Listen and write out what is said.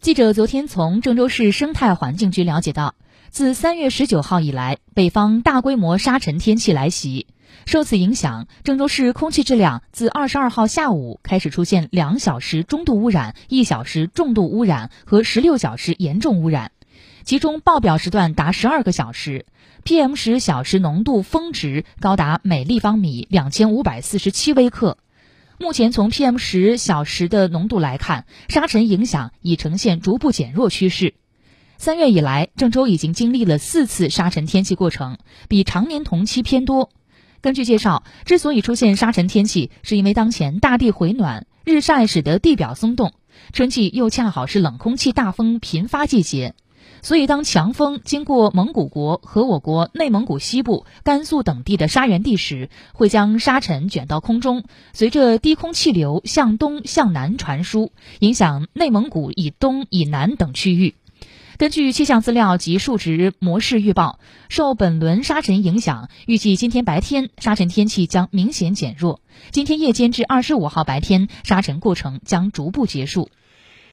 记者昨天从郑州市生态环境局了解到，自三月十九号以来，北方大规模沙尘天气来袭，受此影响，郑州市空气质量自二十二号下午开始出现两小时中度污染、一小时重度污染和十六小时严重污染，其中爆表时段达十二个小时，PM 十小时浓度峰值高达每立方米两千五百四十七微克。目前从 PM 十小时的浓度来看，沙尘影响已呈现逐步减弱趋势。三月以来，郑州已经经历了四次沙尘天气过程，比常年同期偏多。根据介绍，之所以出现沙尘天气，是因为当前大地回暖，日晒使得地表松动，春季又恰好是冷空气大风频发季节。所以，当强风经过蒙古国和我国内蒙古西部、甘肃等地的沙源地时，会将沙尘卷到空中，随着低空气流向东向南传输，影响内蒙古以东、以南等区域。根据气象资料及数值模式预报，受本轮沙尘影响，预计今天白天沙尘天气将明显减弱，今天夜间至二十五号白天沙尘过程将逐步结束。